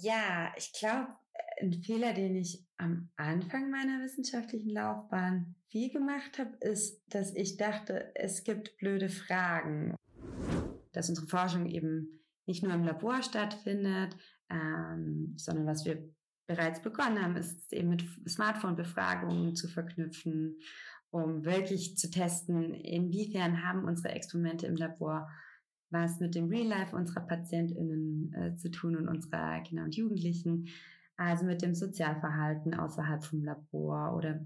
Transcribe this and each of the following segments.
Ja, ich glaube, ein Fehler, den ich am Anfang meiner wissenschaftlichen Laufbahn viel gemacht habe, ist, dass ich dachte, es gibt blöde Fragen. Dass unsere Forschung eben nicht nur im Labor stattfindet, ähm, sondern was wir bereits begonnen haben, ist eben mit Smartphone-Befragungen zu verknüpfen, um wirklich zu testen, inwiefern haben unsere Experimente im Labor was mit dem Real Life unserer PatientInnen äh, zu tun und unserer Kinder und Jugendlichen, also mit dem Sozialverhalten außerhalb vom Labor oder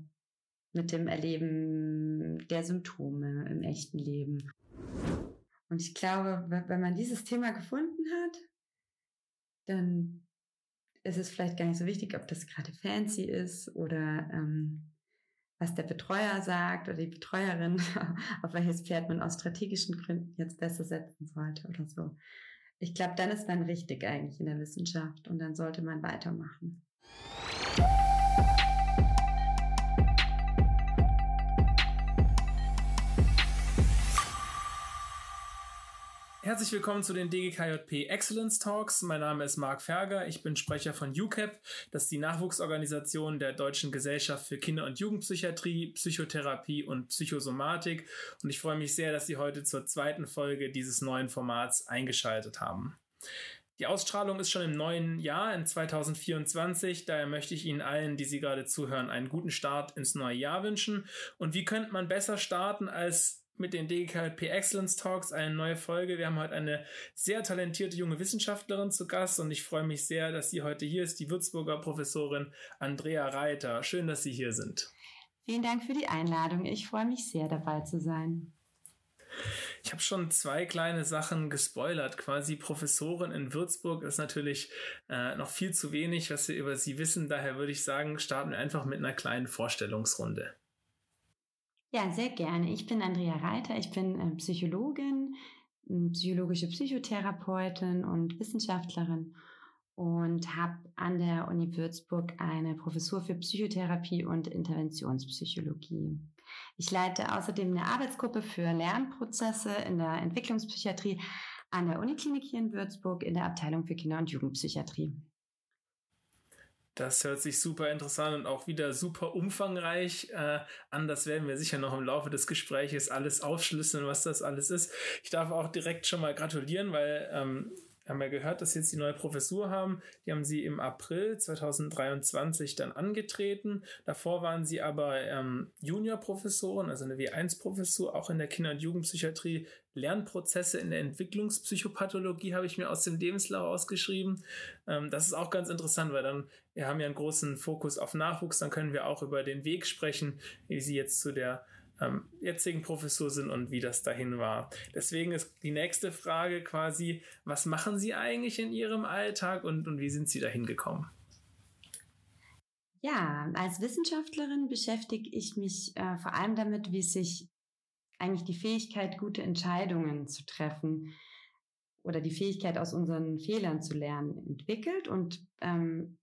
mit dem Erleben der Symptome im echten Leben. Und ich glaube, wenn man dieses Thema gefunden hat, dann ist es vielleicht gar nicht so wichtig, ob das gerade fancy ist oder ähm, was der Betreuer sagt oder die Betreuerin, auf welches Pferd man aus strategischen Gründen jetzt besser setzen sollte oder so. Ich glaube, dann ist man richtig eigentlich in der Wissenschaft und dann sollte man weitermachen. Herzlich willkommen zu den DGKJP Excellence Talks. Mein Name ist Marc Ferger. Ich bin Sprecher von UCAP. Das ist die Nachwuchsorganisation der Deutschen Gesellschaft für Kinder- und Jugendpsychiatrie, Psychotherapie und Psychosomatik. Und ich freue mich sehr, dass Sie heute zur zweiten Folge dieses neuen Formats eingeschaltet haben. Die Ausstrahlung ist schon im neuen Jahr, in 2024. Daher möchte ich Ihnen allen, die Sie gerade zuhören, einen guten Start ins neue Jahr wünschen. Und wie könnte man besser starten als mit den DGKP Excellence Talks eine neue Folge. Wir haben heute eine sehr talentierte junge Wissenschaftlerin zu Gast und ich freue mich sehr, dass sie heute hier ist, die Würzburger Professorin Andrea Reiter. Schön, dass Sie hier sind. Vielen Dank für die Einladung. Ich freue mich sehr, dabei zu sein. Ich habe schon zwei kleine Sachen gespoilert. Quasi Professorin in Würzburg ist natürlich äh, noch viel zu wenig, was wir über sie wissen. Daher würde ich sagen, starten wir einfach mit einer kleinen Vorstellungsrunde. Ja, sehr gerne. Ich bin Andrea Reiter, ich bin äh, Psychologin, psychologische Psychotherapeutin und Wissenschaftlerin und habe an der Uni Würzburg eine Professur für Psychotherapie und Interventionspsychologie. Ich leite außerdem eine Arbeitsgruppe für Lernprozesse in der Entwicklungspsychiatrie an der Uniklinik hier in Würzburg in der Abteilung für Kinder- und Jugendpsychiatrie. Das hört sich super interessant und auch wieder super umfangreich äh, an. Das werden wir sicher noch im Laufe des Gespräches alles aufschlüsseln, was das alles ist. Ich darf auch direkt schon mal gratulieren, weil ähm, haben ja gehört, dass sie jetzt die neue Professur haben. Die haben sie im April 2023 dann angetreten. Davor waren sie aber ähm, Juniorprofessoren, also eine W1-Professur, auch in der Kinder- und Jugendpsychiatrie. Lernprozesse in der Entwicklungspsychopathologie habe ich mir aus dem Lebenslauf ausgeschrieben. Ähm, das ist auch ganz interessant, weil dann, wir haben ja einen großen Fokus auf Nachwuchs, dann können wir auch über den Weg sprechen, wie sie jetzt zu der ähm, jetzigen Professur sind und wie das dahin war. Deswegen ist die nächste Frage quasi, was machen Sie eigentlich in Ihrem Alltag und, und wie sind Sie dahin gekommen? Ja, als Wissenschaftlerin beschäftige ich mich äh, vor allem damit, wie sich eigentlich die Fähigkeit, gute Entscheidungen zu treffen oder die Fähigkeit, aus unseren Fehlern zu lernen, entwickelt. Und ähm,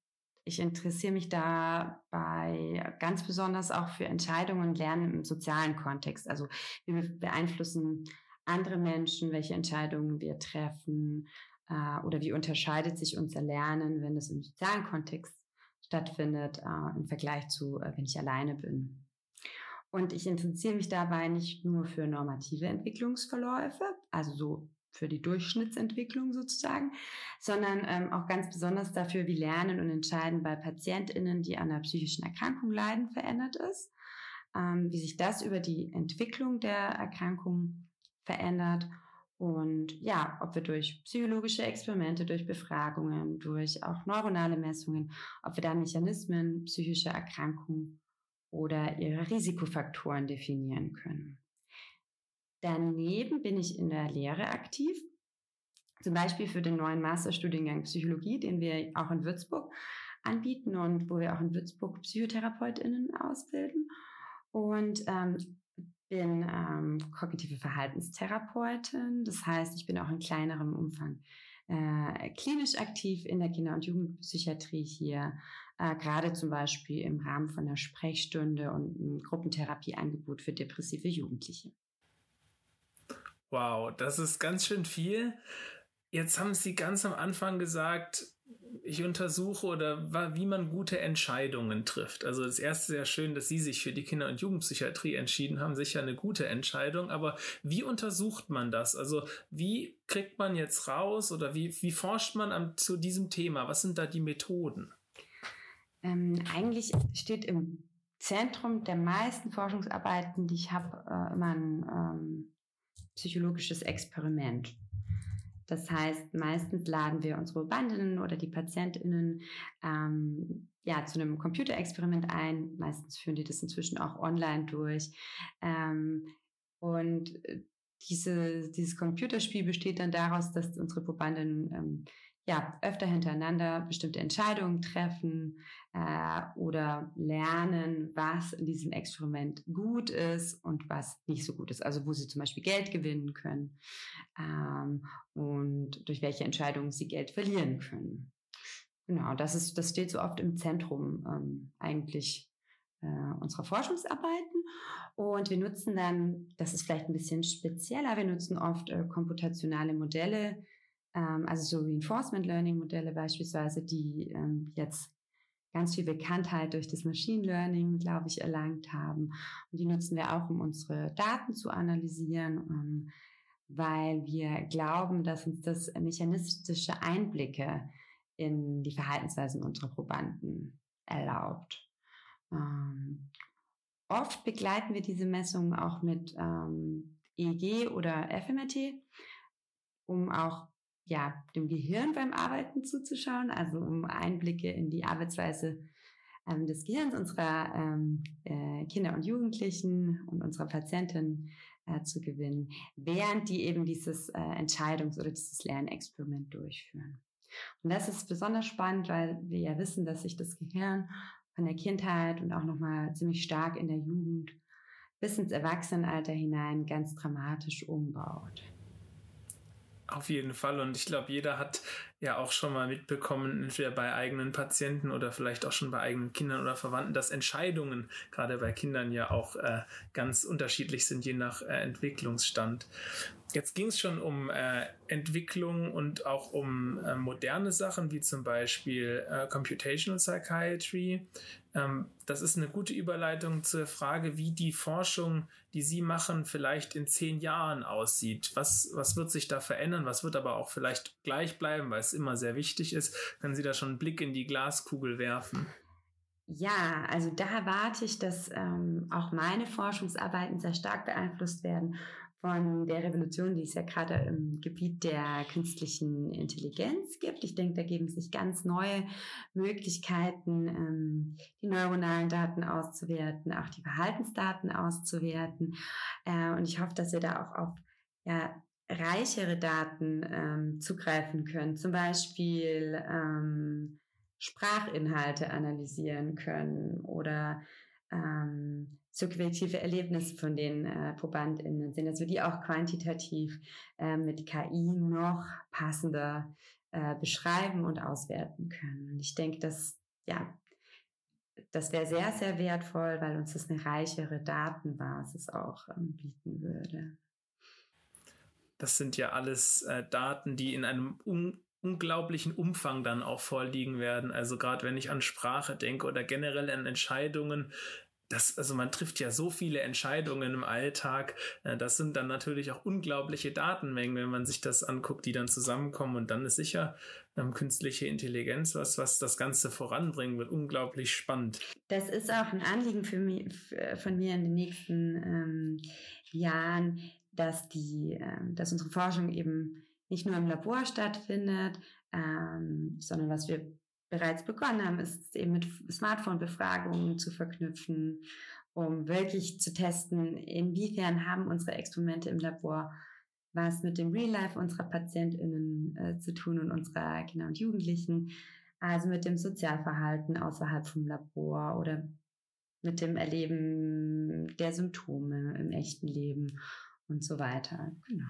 ich interessiere mich dabei ganz besonders auch für Entscheidungen und Lernen im sozialen Kontext. Also wir beeinflussen andere Menschen, welche Entscheidungen wir treffen äh, oder wie unterscheidet sich unser Lernen, wenn es im sozialen Kontext stattfindet, äh, im Vergleich zu, äh, wenn ich alleine bin. Und ich interessiere mich dabei nicht nur für normative Entwicklungsverläufe, also so für die Durchschnittsentwicklung sozusagen, sondern ähm, auch ganz besonders dafür, wie Lernen und Entscheiden bei PatientInnen, die an einer psychischen Erkrankung leiden, verändert ist, ähm, wie sich das über die Entwicklung der Erkrankung verändert und ja, ob wir durch psychologische Experimente, durch Befragungen, durch auch neuronale Messungen, ob wir da Mechanismen psychischer Erkrankungen oder ihre Risikofaktoren definieren können. Daneben bin ich in der Lehre aktiv, zum Beispiel für den neuen Masterstudiengang Psychologie, den wir auch in Würzburg anbieten und wo wir auch in Würzburg PsychotherapeutInnen ausbilden. Und ähm, bin ähm, kognitive Verhaltenstherapeutin. Das heißt, ich bin auch in kleinerem Umfang äh, klinisch aktiv in der Kinder- und Jugendpsychiatrie hier, äh, gerade zum Beispiel im Rahmen von einer Sprechstunde und einem Gruppentherapieangebot für depressive Jugendliche. Wow, das ist ganz schön viel. Jetzt haben Sie ganz am Anfang gesagt, ich untersuche oder wie man gute Entscheidungen trifft. Also das erste sehr schön, dass Sie sich für die Kinder- und Jugendpsychiatrie entschieden haben, sicher eine gute Entscheidung. Aber wie untersucht man das? Also wie kriegt man jetzt raus oder wie, wie forscht man am, zu diesem Thema? Was sind da die Methoden? Ähm, eigentlich steht im Zentrum der meisten Forschungsarbeiten, die ich habe, äh, immer ein ähm, psychologisches Experiment. Das heißt, meistens laden wir unsere Probandinnen oder die PatientInnen ähm, ja, zu einem Computerexperiment ein. Meistens führen die das inzwischen auch online durch. Ähm, und äh, diese, dieses Computerspiel besteht dann daraus, dass unsere Probandinnen ähm, ja, öfter hintereinander bestimmte Entscheidungen treffen äh, oder lernen, was in diesem Experiment gut ist und was nicht so gut ist. Also wo sie zum Beispiel Geld gewinnen können ähm, und durch welche Entscheidungen sie Geld verlieren können. Genau, das ist, das steht so oft im Zentrum ähm, eigentlich äh, unserer Forschungsarbeiten. Und wir nutzen dann, das ist vielleicht ein bisschen spezieller, wir nutzen oft äh, komputationale Modelle, also so Reinforcement Learning Modelle beispielsweise, die ähm, jetzt ganz viel Bekanntheit durch das Machine Learning, glaube ich, erlangt haben. Und die nutzen wir auch, um unsere Daten zu analysieren, ähm, weil wir glauben, dass uns das mechanistische Einblicke in die Verhaltensweisen unserer Probanden erlaubt. Ähm, oft begleiten wir diese Messungen auch mit ähm, EEG oder FMRT, um auch ja, dem Gehirn beim Arbeiten zuzuschauen, also um Einblicke in die Arbeitsweise ähm, des Gehirns unserer ähm, äh, Kinder und Jugendlichen und unserer Patienten äh, zu gewinnen, während die eben dieses äh, Entscheidungs- oder dieses Lernexperiment durchführen. Und das ist besonders spannend, weil wir ja wissen, dass sich das Gehirn von der Kindheit und auch nochmal ziemlich stark in der Jugend bis ins Erwachsenenalter hinein ganz dramatisch umbaut. Auf jeden Fall. Und ich glaube, jeder hat ja auch schon mal mitbekommen, entweder bei eigenen Patienten oder vielleicht auch schon bei eigenen Kindern oder Verwandten, dass Entscheidungen gerade bei Kindern ja auch äh, ganz unterschiedlich sind, je nach äh, Entwicklungsstand. Jetzt ging es schon um äh, Entwicklung und auch um äh, moderne Sachen, wie zum Beispiel äh, Computational Psychiatry. Ähm, das ist eine gute Überleitung zur Frage, wie die Forschung, die Sie machen, vielleicht in zehn Jahren aussieht. Was, was wird sich da verändern? Was wird aber auch vielleicht gleich bleiben, weil es immer sehr wichtig ist? Können Sie da schon einen Blick in die Glaskugel werfen? Ja, also da erwarte ich, dass ähm, auch meine Forschungsarbeiten sehr stark beeinflusst werden von der Revolution, die es ja gerade im Gebiet der künstlichen Intelligenz gibt. Ich denke, da geben sich ganz neue Möglichkeiten, ähm, die neuronalen Daten auszuwerten, auch die Verhaltensdaten auszuwerten. Äh, und ich hoffe, dass wir da auch auf ja, reichere Daten ähm, zugreifen können. Zum Beispiel ähm, Sprachinhalte analysieren können oder ähm, subjektive Erlebnisse von den äh, ProbandInnen sind, dass wir die auch quantitativ äh, mit KI noch passender äh, beschreiben und auswerten können. Und ich denke, dass, ja, das wäre sehr, sehr wertvoll, weil uns das eine reichere Datenbasis auch ähm, bieten würde. Das sind ja alles äh, Daten, die in einem un unglaublichen Umfang dann auch vorliegen werden. Also gerade wenn ich an Sprache denke oder generell an Entscheidungen, das, also man trifft ja so viele Entscheidungen im Alltag. Äh, das sind dann natürlich auch unglaubliche Datenmengen, wenn man sich das anguckt, die dann zusammenkommen. Und dann ist sicher ähm, künstliche Intelligenz was, was das Ganze voranbringen wird. Unglaublich spannend. Das ist auch ein Anliegen für mich, von mir in den nächsten ähm, Jahren, dass die, ähm, dass unsere Forschung eben nicht nur im Labor stattfindet, ähm, sondern was wir bereits begonnen haben, ist eben mit Smartphone-Befragungen zu verknüpfen, um wirklich zu testen, inwiefern haben unsere Experimente im Labor was mit dem Real Life unserer PatientInnen äh, zu tun und unserer Kinder und Jugendlichen, also mit dem Sozialverhalten außerhalb vom Labor oder mit dem Erleben der Symptome im echten Leben und so weiter. Genau.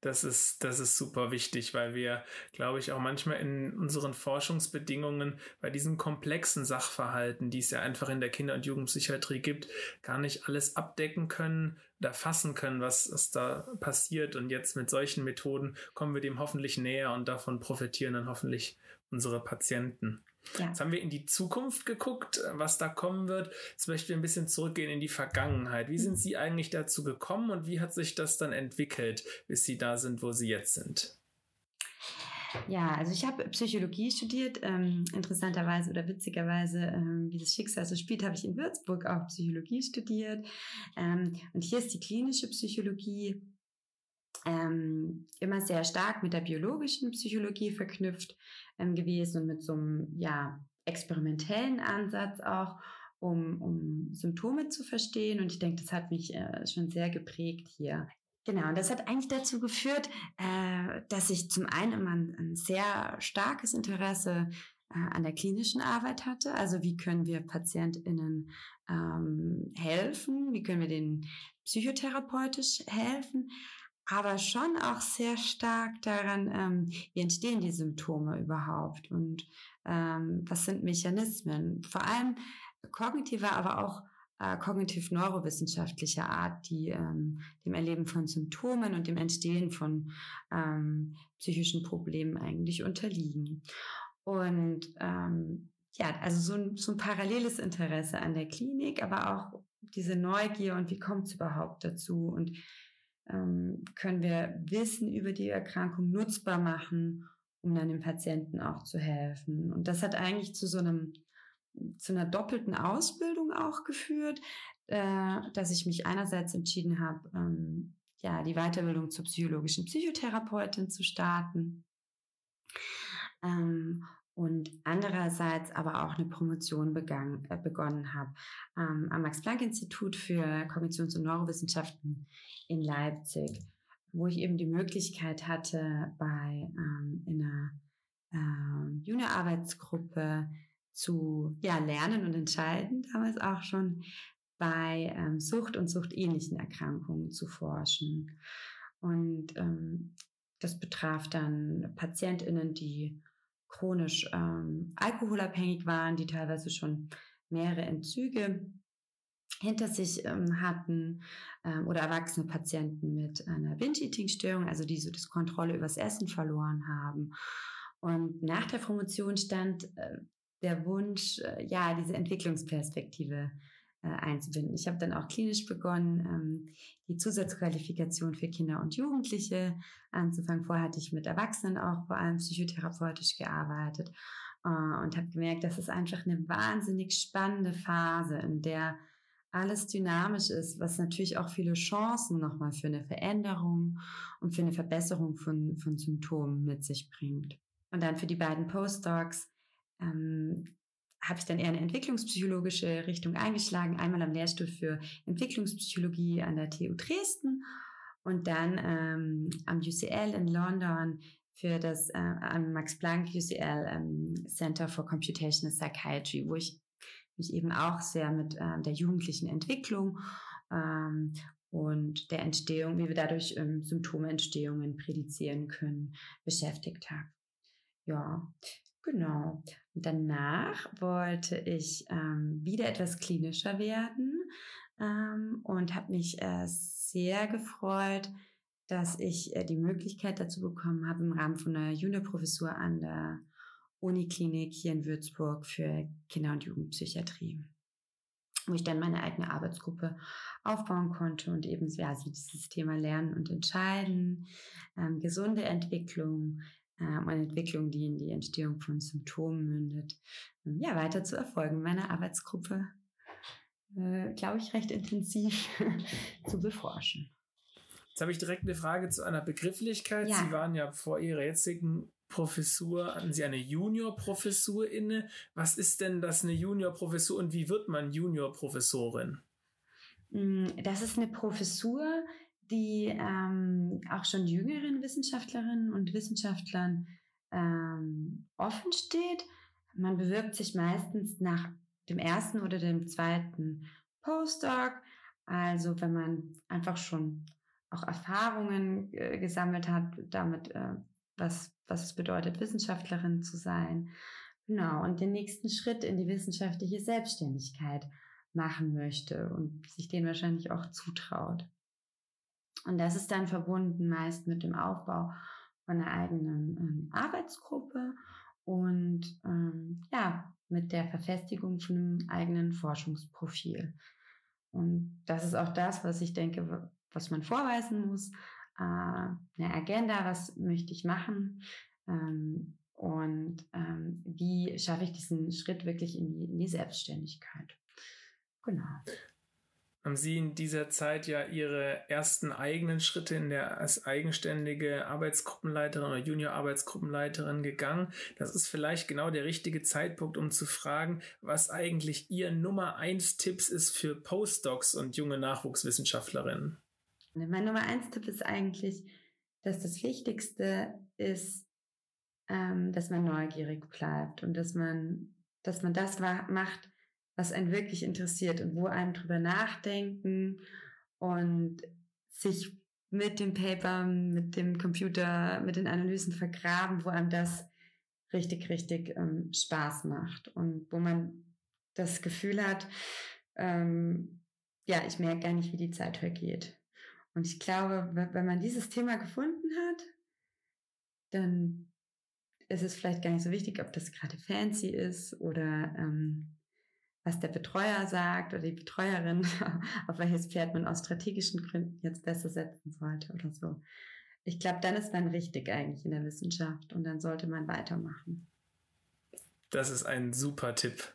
Das ist, das ist super wichtig, weil wir, glaube ich, auch manchmal in unseren Forschungsbedingungen bei diesen komplexen Sachverhalten, die es ja einfach in der Kinder- und Jugendpsychiatrie gibt, gar nicht alles abdecken können oder fassen können, was, was da passiert. Und jetzt mit solchen Methoden kommen wir dem hoffentlich näher und davon profitieren dann hoffentlich unsere Patienten. Ja. Jetzt haben wir in die Zukunft geguckt, was da kommen wird. Jetzt möchten wir ein bisschen zurückgehen in die Vergangenheit. Wie sind mhm. Sie eigentlich dazu gekommen und wie hat sich das dann entwickelt, bis Sie da sind, wo Sie jetzt sind? Ja, also ich habe Psychologie studiert. Ähm, interessanterweise oder witzigerweise, ähm, wie das Schicksal so spielt, habe ich in Würzburg auch Psychologie studiert. Ähm, und hier ist die klinische Psychologie ähm, immer sehr stark mit der biologischen Psychologie verknüpft ähm, gewesen und mit so einem ja, experimentellen Ansatz auch, um, um Symptome zu verstehen. Und ich denke, das hat mich äh, schon sehr geprägt hier. Genau, und das hat eigentlich dazu geführt, äh, dass ich zum einen immer ein, ein sehr starkes Interesse äh, an der klinischen Arbeit hatte. Also wie können wir PatientInnen ähm, helfen? Wie können wir denen psychotherapeutisch helfen? Aber schon auch sehr stark daran, ähm, wie entstehen die Symptome überhaupt und ähm, was sind Mechanismen, vor allem kognitiver, aber auch äh, kognitiv-neurowissenschaftlicher Art, die ähm, dem Erleben von Symptomen und dem Entstehen von ähm, psychischen Problemen eigentlich unterliegen. Und ähm, ja, also so ein, so ein paralleles Interesse an der Klinik, aber auch diese Neugier und wie kommt es überhaupt dazu und ähm, können wir Wissen über die Erkrankung nutzbar machen, um dann dem Patienten auch zu helfen. Und das hat eigentlich zu so einem zu einer doppelten Ausbildung auch geführt, äh, dass ich mich einerseits entschieden habe, ähm, ja, die Weiterbildung zur psychologischen Psychotherapeutin zu starten. Ähm, und andererseits aber auch eine Promotion begann, äh, begonnen habe ähm, am Max-Planck-Institut für Kognitions- und Neurowissenschaften in Leipzig, wo ich eben die Möglichkeit hatte, bei ähm, in einer äh, Junior-Arbeitsgruppe zu ja, lernen und entscheiden, damals auch schon bei ähm, Sucht und suchtähnlichen Erkrankungen zu forschen. Und ähm, das betraf dann PatientInnen, die chronisch ähm, alkoholabhängig waren, die teilweise schon mehrere Entzüge hinter sich ähm, hatten ähm, oder erwachsene Patienten mit einer Binge-Eating-Störung, also die so das Kontrolle übers Essen verloren haben. Und nach der Promotion stand äh, der Wunsch, äh, ja, diese Entwicklungsperspektive einzubinden. Ich habe dann auch klinisch begonnen, ähm, die Zusatzqualifikation für Kinder und Jugendliche anzufangen. Vorher hatte ich mit Erwachsenen auch vor allem psychotherapeutisch gearbeitet äh, und habe gemerkt, das ist einfach eine wahnsinnig spannende Phase, in der alles dynamisch ist, was natürlich auch viele Chancen nochmal für eine Veränderung und für eine Verbesserung von, von Symptomen mit sich bringt. Und dann für die beiden Postdocs ähm, habe ich dann eher eine entwicklungspsychologische Richtung eingeschlagen. Einmal am Lehrstuhl für Entwicklungspsychologie an der TU Dresden und dann ähm, am UCL in London für das äh, am Max Planck UCL ähm, Center for Computational Psychiatry, wo ich mich eben auch sehr mit äh, der jugendlichen Entwicklung ähm, und der Entstehung, wie wir dadurch ähm, Symptomentstehungen prädizieren können, beschäftigt habe. Ja, Genau. Danach wollte ich ähm, wieder etwas klinischer werden ähm, und habe mich äh, sehr gefreut, dass ich äh, die Möglichkeit dazu bekommen habe, im Rahmen von einer Juniorprofessur an der Uniklinik hier in Würzburg für Kinder- und Jugendpsychiatrie, wo ich dann meine eigene Arbeitsgruppe aufbauen konnte und eben ja, dieses Thema Lernen und Entscheiden, ähm, gesunde Entwicklung, ähm, eine Entwicklung, die in die Entstehung von Symptomen mündet, ähm, ja, weiter zu erfolgen in meiner Arbeitsgruppe, äh, glaube ich, recht intensiv zu beforschen. Jetzt habe ich direkt eine Frage zu einer Begrifflichkeit. Ja. Sie waren ja vor Ihrer jetzigen Professur, hatten Sie eine Juniorprofessur inne. Was ist denn das eine Juniorprofessur und wie wird man Juniorprofessorin? Mm, das ist eine Professur, die ähm, auch schon jüngeren Wissenschaftlerinnen und Wissenschaftlern ähm, offen steht. Man bewirbt sich meistens nach dem ersten oder dem zweiten Postdoc. Also wenn man einfach schon auch Erfahrungen äh, gesammelt hat, damit, äh, was, was es bedeutet, Wissenschaftlerin zu sein. Genau, und den nächsten Schritt in die wissenschaftliche Selbstständigkeit machen möchte und sich den wahrscheinlich auch zutraut. Und das ist dann verbunden meist mit dem Aufbau von einer eigenen ähm, Arbeitsgruppe und ähm, ja, mit der Verfestigung von einem eigenen Forschungsprofil. Und das ist auch das, was ich denke, was man vorweisen muss. Äh, eine Agenda, was möchte ich machen? Ähm, und ähm, wie schaffe ich diesen Schritt wirklich in die, in die Selbstständigkeit? Genau haben Sie in dieser Zeit ja Ihre ersten eigenen Schritte in der als eigenständige Arbeitsgruppenleiterin oder Junior-Arbeitsgruppenleiterin gegangen. Das ist vielleicht genau der richtige Zeitpunkt, um zu fragen, was eigentlich Ihr Nummer eins Tipps ist für Postdocs und junge Nachwuchswissenschaftlerinnen. Mein Nummer eins Tipp ist eigentlich, dass das Wichtigste ist, ähm, dass man neugierig bleibt und dass man, dass man das macht, was einen wirklich interessiert und wo einem drüber nachdenken und sich mit dem Paper, mit dem Computer, mit den Analysen vergraben, wo einem das richtig, richtig ähm, Spaß macht und wo man das Gefühl hat, ähm, ja, ich merke gar nicht, wie die Zeit vergeht. Und ich glaube, wenn man dieses Thema gefunden hat, dann ist es vielleicht gar nicht so wichtig, ob das gerade fancy ist oder ähm, was der Betreuer sagt oder die Betreuerin, auf welches Pferd man aus strategischen Gründen jetzt besser setzen sollte oder so. Ich glaube, dann ist man richtig eigentlich in der Wissenschaft und dann sollte man weitermachen. Das ist ein super Tipp.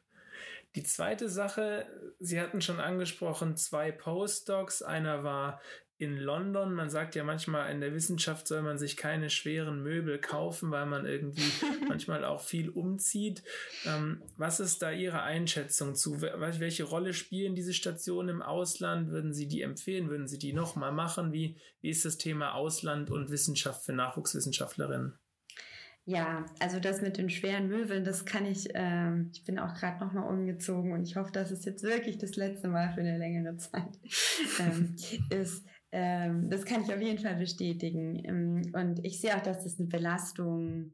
Die zweite Sache, Sie hatten schon angesprochen, zwei Postdocs. Einer war in London. Man sagt ja manchmal, in der Wissenschaft soll man sich keine schweren Möbel kaufen, weil man irgendwie manchmal auch viel umzieht. Ähm, was ist da Ihre Einschätzung zu? Welche Rolle spielen diese Stationen im Ausland? Würden Sie die empfehlen? Würden Sie die nochmal machen? Wie, wie ist das Thema Ausland und Wissenschaft für Nachwuchswissenschaftlerinnen? Ja, also das mit den schweren Möbeln, das kann ich, ähm, ich bin auch gerade nochmal umgezogen und ich hoffe, dass es jetzt wirklich das letzte Mal für eine längere Zeit ähm, ist. Ähm, das kann ich auf jeden Fall bestätigen. Ähm, und ich sehe auch, dass das eine Belastung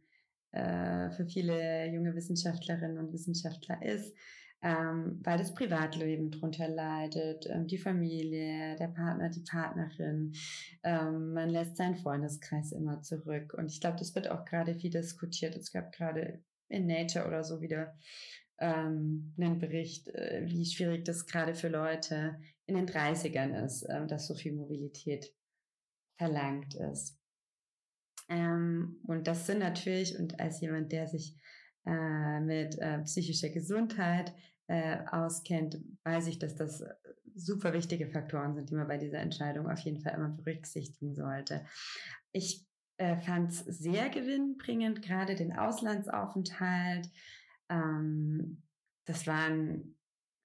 äh, für viele junge Wissenschaftlerinnen und Wissenschaftler ist, ähm, weil das Privatleben drunter leidet, ähm, die Familie, der Partner, die Partnerin. Ähm, man lässt seinen Freundeskreis immer zurück. Und ich glaube, das wird auch gerade viel diskutiert. Es gab gerade in Nature oder so wieder ähm, einen Bericht, äh, wie schwierig das gerade für Leute in den 30ern ist, äh, dass so viel Mobilität verlangt ist. Ähm, und das sind natürlich, und als jemand, der sich äh, mit äh, psychischer Gesundheit äh, auskennt, weiß ich, dass das super wichtige Faktoren sind, die man bei dieser Entscheidung auf jeden Fall immer berücksichtigen sollte. Ich äh, fand es sehr gewinnbringend, gerade den Auslandsaufenthalt. Ähm, das war ein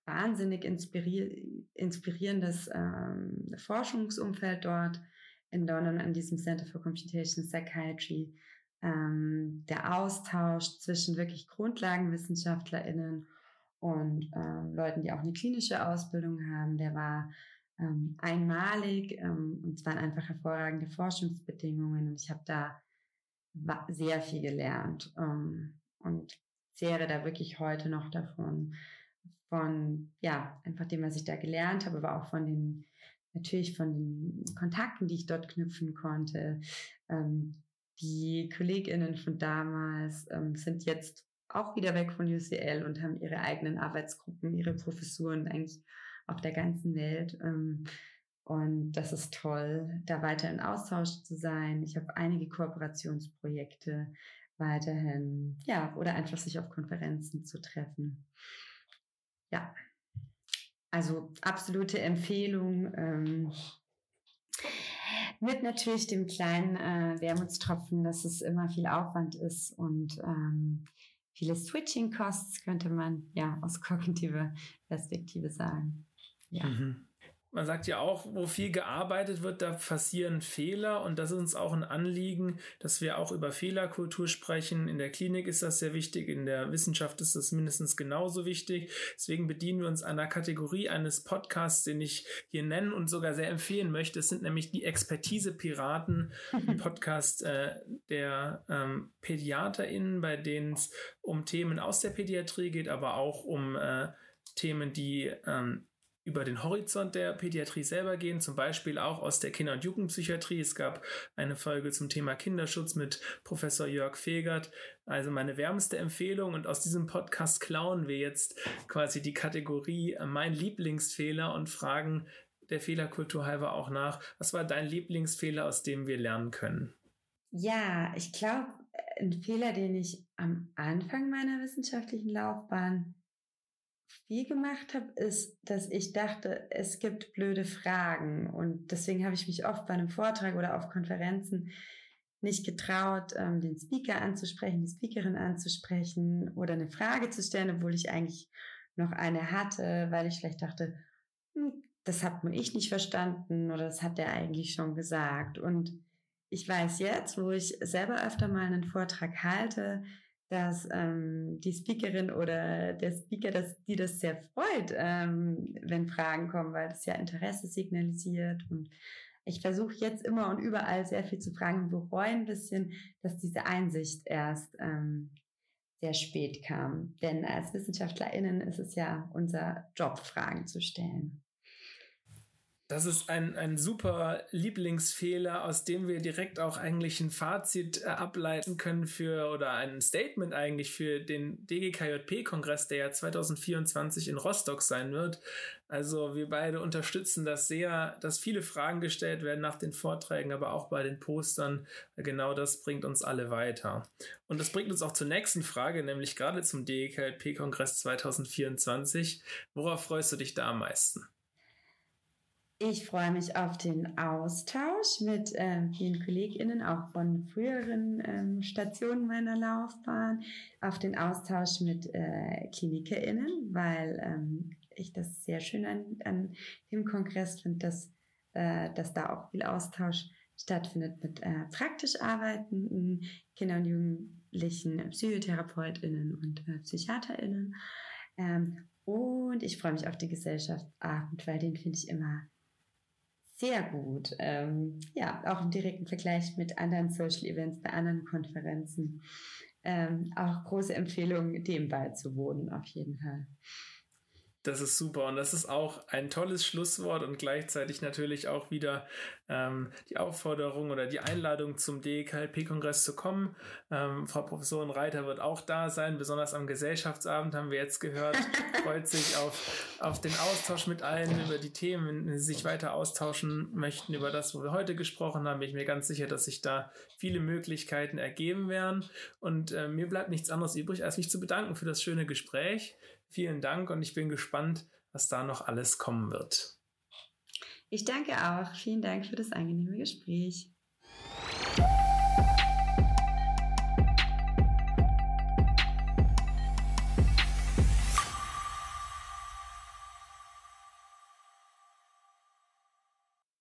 wahnsinnig inspirier inspirierendes ähm, Forschungsumfeld dort in London an diesem Center for Computational Psychiatry. Ähm, der Austausch zwischen wirklich GrundlagenwissenschaftlerInnen und ähm, Leuten, die auch eine klinische Ausbildung haben, der war ähm, einmalig ähm, und es waren einfach hervorragende Forschungsbedingungen und ich habe da sehr viel gelernt ähm, und zehre da wirklich heute noch davon, von, ja, einfach dem, was ich da gelernt habe, aber auch von den, natürlich von den Kontakten, die ich dort knüpfen konnte. Ähm, die KollegInnen von damals ähm, sind jetzt auch wieder weg von UCL und haben ihre eigenen Arbeitsgruppen, ihre Professuren eigentlich auf der ganzen Welt. Ähm, und das ist toll, da weiter in Austausch zu sein. Ich habe einige Kooperationsprojekte weiterhin, ja, oder einfach sich auf Konferenzen zu treffen. Ja, also absolute Empfehlung. Ähm, mit natürlich dem kleinen äh, Wermutstropfen, dass es immer viel Aufwand ist und ähm, viele Switching Costs, könnte man ja aus kognitiver Perspektive sagen. Ja. Mhm. Man sagt ja auch, wo viel gearbeitet wird, da passieren Fehler und das ist uns auch ein Anliegen, dass wir auch über Fehlerkultur sprechen. In der Klinik ist das sehr wichtig, in der Wissenschaft ist das mindestens genauso wichtig. Deswegen bedienen wir uns einer Kategorie eines Podcasts, den ich hier nennen und sogar sehr empfehlen möchte. Es sind nämlich die Expertise-Piraten, ein Podcast äh, der ähm, PädiaterInnen, bei denen es um Themen aus der Pädiatrie geht, aber auch um äh, Themen, die ähm, über den Horizont der Pädiatrie selber gehen, zum Beispiel auch aus der Kinder- und Jugendpsychiatrie. Es gab eine Folge zum Thema Kinderschutz mit Professor Jörg Fegert. Also meine wärmste Empfehlung und aus diesem Podcast klauen wir jetzt quasi die Kategorie mein Lieblingsfehler und fragen der Fehlerkultur halber auch nach, was war dein Lieblingsfehler, aus dem wir lernen können? Ja, ich glaube, ein Fehler, den ich am Anfang meiner wissenschaftlichen Laufbahn viel gemacht habe, ist, dass ich dachte, es gibt blöde Fragen. Und deswegen habe ich mich oft bei einem Vortrag oder auf Konferenzen nicht getraut, ähm, den Speaker anzusprechen, die Speakerin anzusprechen oder eine Frage zu stellen, obwohl ich eigentlich noch eine hatte, weil ich vielleicht dachte, hm, das hat nur ich nicht verstanden oder das hat der eigentlich schon gesagt. Und ich weiß jetzt, wo ich selber öfter mal einen Vortrag halte, dass ähm, die Speakerin oder der Speaker, dass die das sehr freut, ähm, wenn Fragen kommen, weil das ja Interesse signalisiert. Und ich versuche jetzt immer und überall sehr viel zu fragen bereue ein bisschen, dass diese Einsicht erst ähm, sehr spät kam. Denn als WissenschaftlerInnen ist es ja unser Job, Fragen zu stellen. Das ist ein, ein super Lieblingsfehler, aus dem wir direkt auch eigentlich ein Fazit äh, ableiten können für oder ein Statement eigentlich für den DGKJP-Kongress, der ja 2024 in Rostock sein wird. Also wir beide unterstützen das sehr, dass viele Fragen gestellt werden nach den Vorträgen, aber auch bei den Postern. Genau das bringt uns alle weiter. Und das bringt uns auch zur nächsten Frage, nämlich gerade zum DGKJP-Kongress 2024. Worauf freust du dich da am meisten? Ich freue mich auf den Austausch mit ähm, vielen KollegInnen, auch von früheren ähm, Stationen meiner Laufbahn, auf den Austausch mit äh, KlinikerInnen, weil ähm, ich das sehr schön an, an dem Kongress finde, dass, äh, dass da auch viel Austausch stattfindet mit äh, praktisch arbeitenden Kindern und Jugendlichen, PsychotherapeutInnen und äh, PsychiaterInnen. Ähm, und ich freue mich auf den Gesellschaftsabend, weil den finde ich immer sehr gut. Ähm, ja, auch im direkten Vergleich mit anderen Social Events bei anderen Konferenzen. Ähm, auch große Empfehlung, dem beizuwohnen, auf jeden Fall. Das ist super und das ist auch ein tolles Schlusswort und gleichzeitig natürlich auch wieder ähm, die Aufforderung oder die Einladung zum DKLP-Kongress zu kommen. Ähm, Frau Professorin Reiter wird auch da sein, besonders am Gesellschaftsabend haben wir jetzt gehört, freut sich auf, auf den Austausch mit allen über die Themen, wenn sie sich weiter austauschen möchten über das, wo wir heute gesprochen haben, bin ich mir ganz sicher, dass sich da viele Möglichkeiten ergeben werden und äh, mir bleibt nichts anderes übrig, als mich zu bedanken für das schöne Gespräch. Vielen Dank und ich bin gespannt, was da noch alles kommen wird. Ich danke auch. Vielen Dank für das angenehme Gespräch.